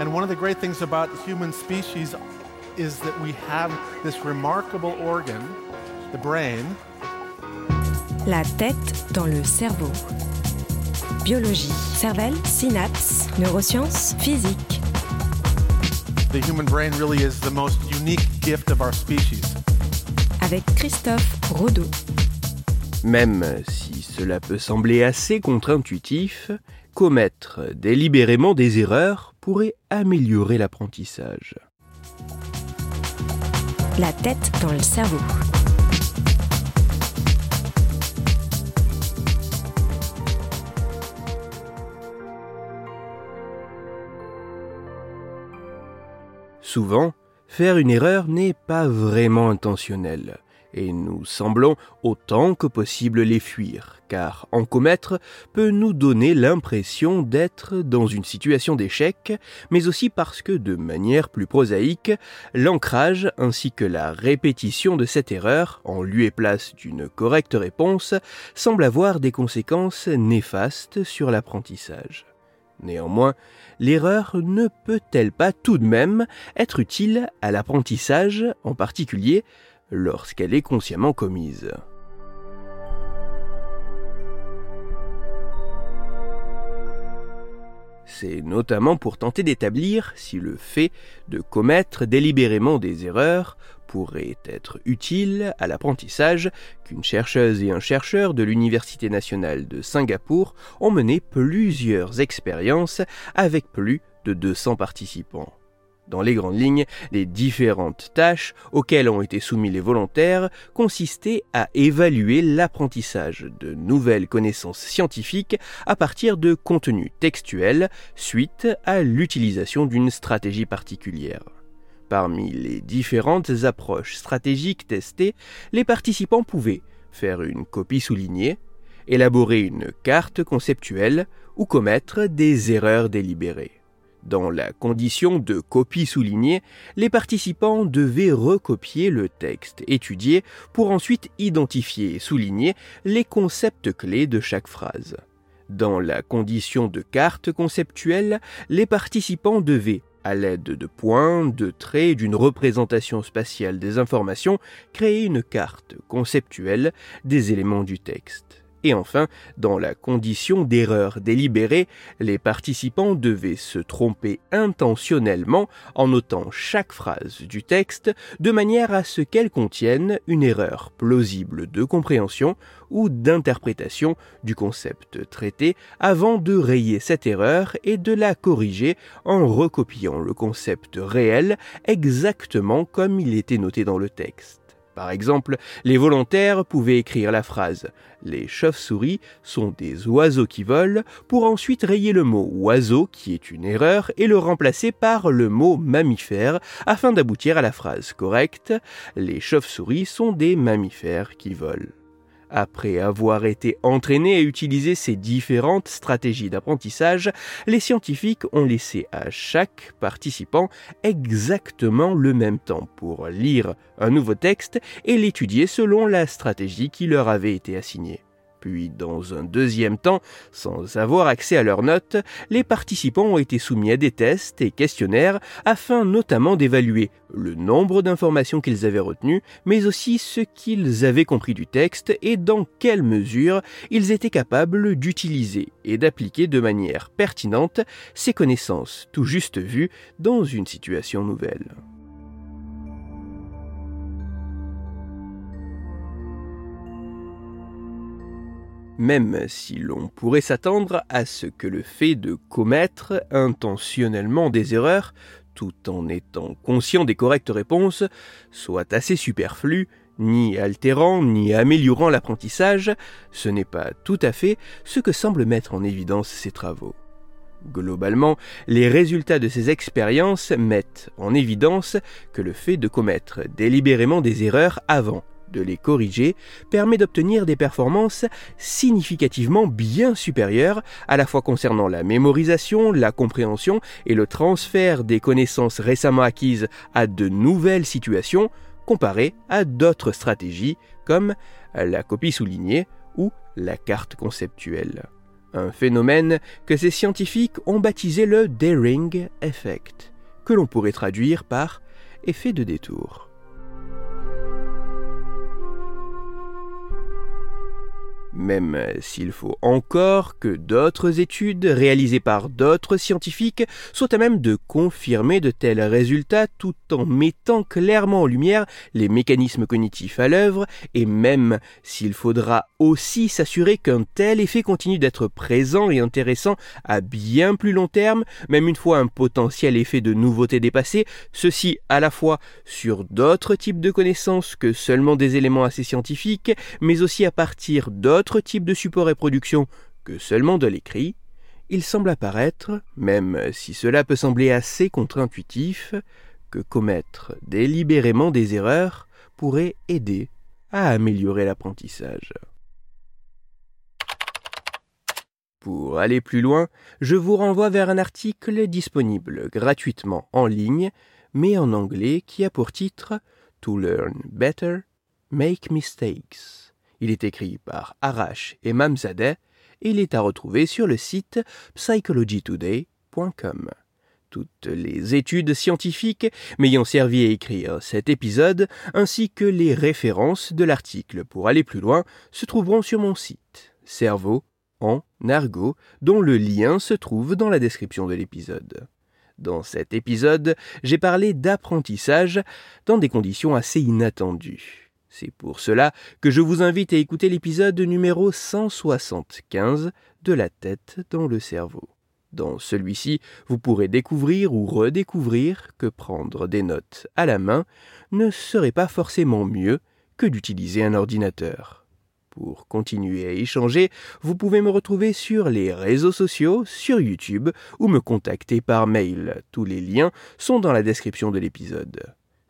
And one of the great things about human species is that we have this remarkable organ, the brain. La tête dans le cerveau. Biologie, cervelle, synapses, neurosciences, physique. The human brain really is the most unique gift of our species. Avec Christophe Rodeau. Même si cela peut sembler assez contre-intuitif, commettre délibérément des erreurs pourrait améliorer l'apprentissage. La tête dans le cerveau. Souvent, faire une erreur n'est pas vraiment intentionnel, et nous semblons autant que possible les fuir, car en commettre peut nous donner l'impression d'être dans une situation d'échec, mais aussi parce que, de manière plus prosaïque, l'ancrage ainsi que la répétition de cette erreur, en lieu et place d'une correcte réponse, semble avoir des conséquences néfastes sur l'apprentissage. Néanmoins, l'erreur ne peut-elle pas tout de même être utile à l'apprentissage, en particulier lorsqu'elle est consciemment commise C'est notamment pour tenter d'établir si le fait de commettre délibérément des erreurs pourrait être utile à l'apprentissage qu'une chercheuse et un chercheur de l'Université nationale de Singapour ont mené plusieurs expériences avec plus de 200 participants. Dans les grandes lignes, les différentes tâches auxquelles ont été soumis les volontaires consistaient à évaluer l'apprentissage de nouvelles connaissances scientifiques à partir de contenus textuels suite à l'utilisation d'une stratégie particulière. Parmi les différentes approches stratégiques testées, les participants pouvaient faire une copie soulignée, élaborer une carte conceptuelle ou commettre des erreurs délibérées. Dans la condition de copie soulignée, les participants devaient recopier le texte étudié pour ensuite identifier et souligner les concepts clés de chaque phrase. Dans la condition de carte conceptuelle, les participants devaient, à l'aide de points, de traits, d'une représentation spatiale des informations, créer une carte conceptuelle des éléments du texte. Et enfin, dans la condition d'erreur délibérée, les participants devaient se tromper intentionnellement en notant chaque phrase du texte de manière à ce qu'elle contienne une erreur plausible de compréhension ou d'interprétation du concept traité avant de rayer cette erreur et de la corriger en recopiant le concept réel exactement comme il était noté dans le texte. Par exemple, les volontaires pouvaient écrire la phrase Les chauves-souris sont des oiseaux qui volent pour ensuite rayer le mot oiseau qui est une erreur et le remplacer par le mot mammifère afin d'aboutir à la phrase correcte Les chauves-souris sont des mammifères qui volent. Après avoir été entraînés à utiliser ces différentes stratégies d'apprentissage, les scientifiques ont laissé à chaque participant exactement le même temps pour lire un nouveau texte et l'étudier selon la stratégie qui leur avait été assignée. Puis, dans un deuxième temps, sans avoir accès à leurs notes, les participants ont été soumis à des tests et questionnaires afin notamment d'évaluer le nombre d'informations qu'ils avaient retenues, mais aussi ce qu'ils avaient compris du texte et dans quelle mesure ils étaient capables d'utiliser et d'appliquer de manière pertinente ces connaissances tout juste vues dans une situation nouvelle. Même si l'on pourrait s'attendre à ce que le fait de commettre intentionnellement des erreurs, tout en étant conscient des correctes réponses, soit assez superflu, ni altérant, ni améliorant l'apprentissage, ce n'est pas tout à fait ce que semblent mettre en évidence ces travaux. Globalement, les résultats de ces expériences mettent en évidence que le fait de commettre délibérément des erreurs avant de les corriger permet d'obtenir des performances significativement bien supérieures, à la fois concernant la mémorisation, la compréhension et le transfert des connaissances récemment acquises à de nouvelles situations, comparées à d'autres stratégies comme la copie soulignée ou la carte conceptuelle. un phénomène que ces scientifiques ont baptisé le Daring Effect, que l'on pourrait traduire par effet de détour. Même s'il faut encore que d'autres études réalisées par d'autres scientifiques soient à même de confirmer de tels résultats tout en mettant clairement en lumière les mécanismes cognitifs à l'œuvre, et même s'il faudra aussi s'assurer qu'un tel effet continue d'être présent et intéressant à bien plus long terme, même une fois un potentiel effet de nouveauté dépassé, ceci à la fois sur d'autres types de connaissances que seulement des éléments assez scientifiques, mais aussi à partir d'autres type de support et production que seulement de l'écrit, il semble apparaître, même si cela peut sembler assez contre-intuitif, que commettre délibérément des erreurs pourrait aider à améliorer l'apprentissage. Pour aller plus loin, je vous renvoie vers un article disponible gratuitement en ligne, mais en anglais, qui a pour titre To Learn Better, Make Mistakes. Il est écrit par Arash et Mamzadeh et il est à retrouver sur le site psychologytoday.com. Toutes les études scientifiques m'ayant servi à écrire cet épisode, ainsi que les références de l'article pour aller plus loin, se trouveront sur mon site, Cerveau en argot, dont le lien se trouve dans la description de l'épisode. Dans cet épisode, j'ai parlé d'apprentissage dans des conditions assez inattendues. C'est pour cela que je vous invite à écouter l'épisode numéro 175 de La tête dans le cerveau. Dans celui-ci, vous pourrez découvrir ou redécouvrir que prendre des notes à la main ne serait pas forcément mieux que d'utiliser un ordinateur. Pour continuer à échanger, vous pouvez me retrouver sur les réseaux sociaux, sur YouTube ou me contacter par mail. Tous les liens sont dans la description de l'épisode.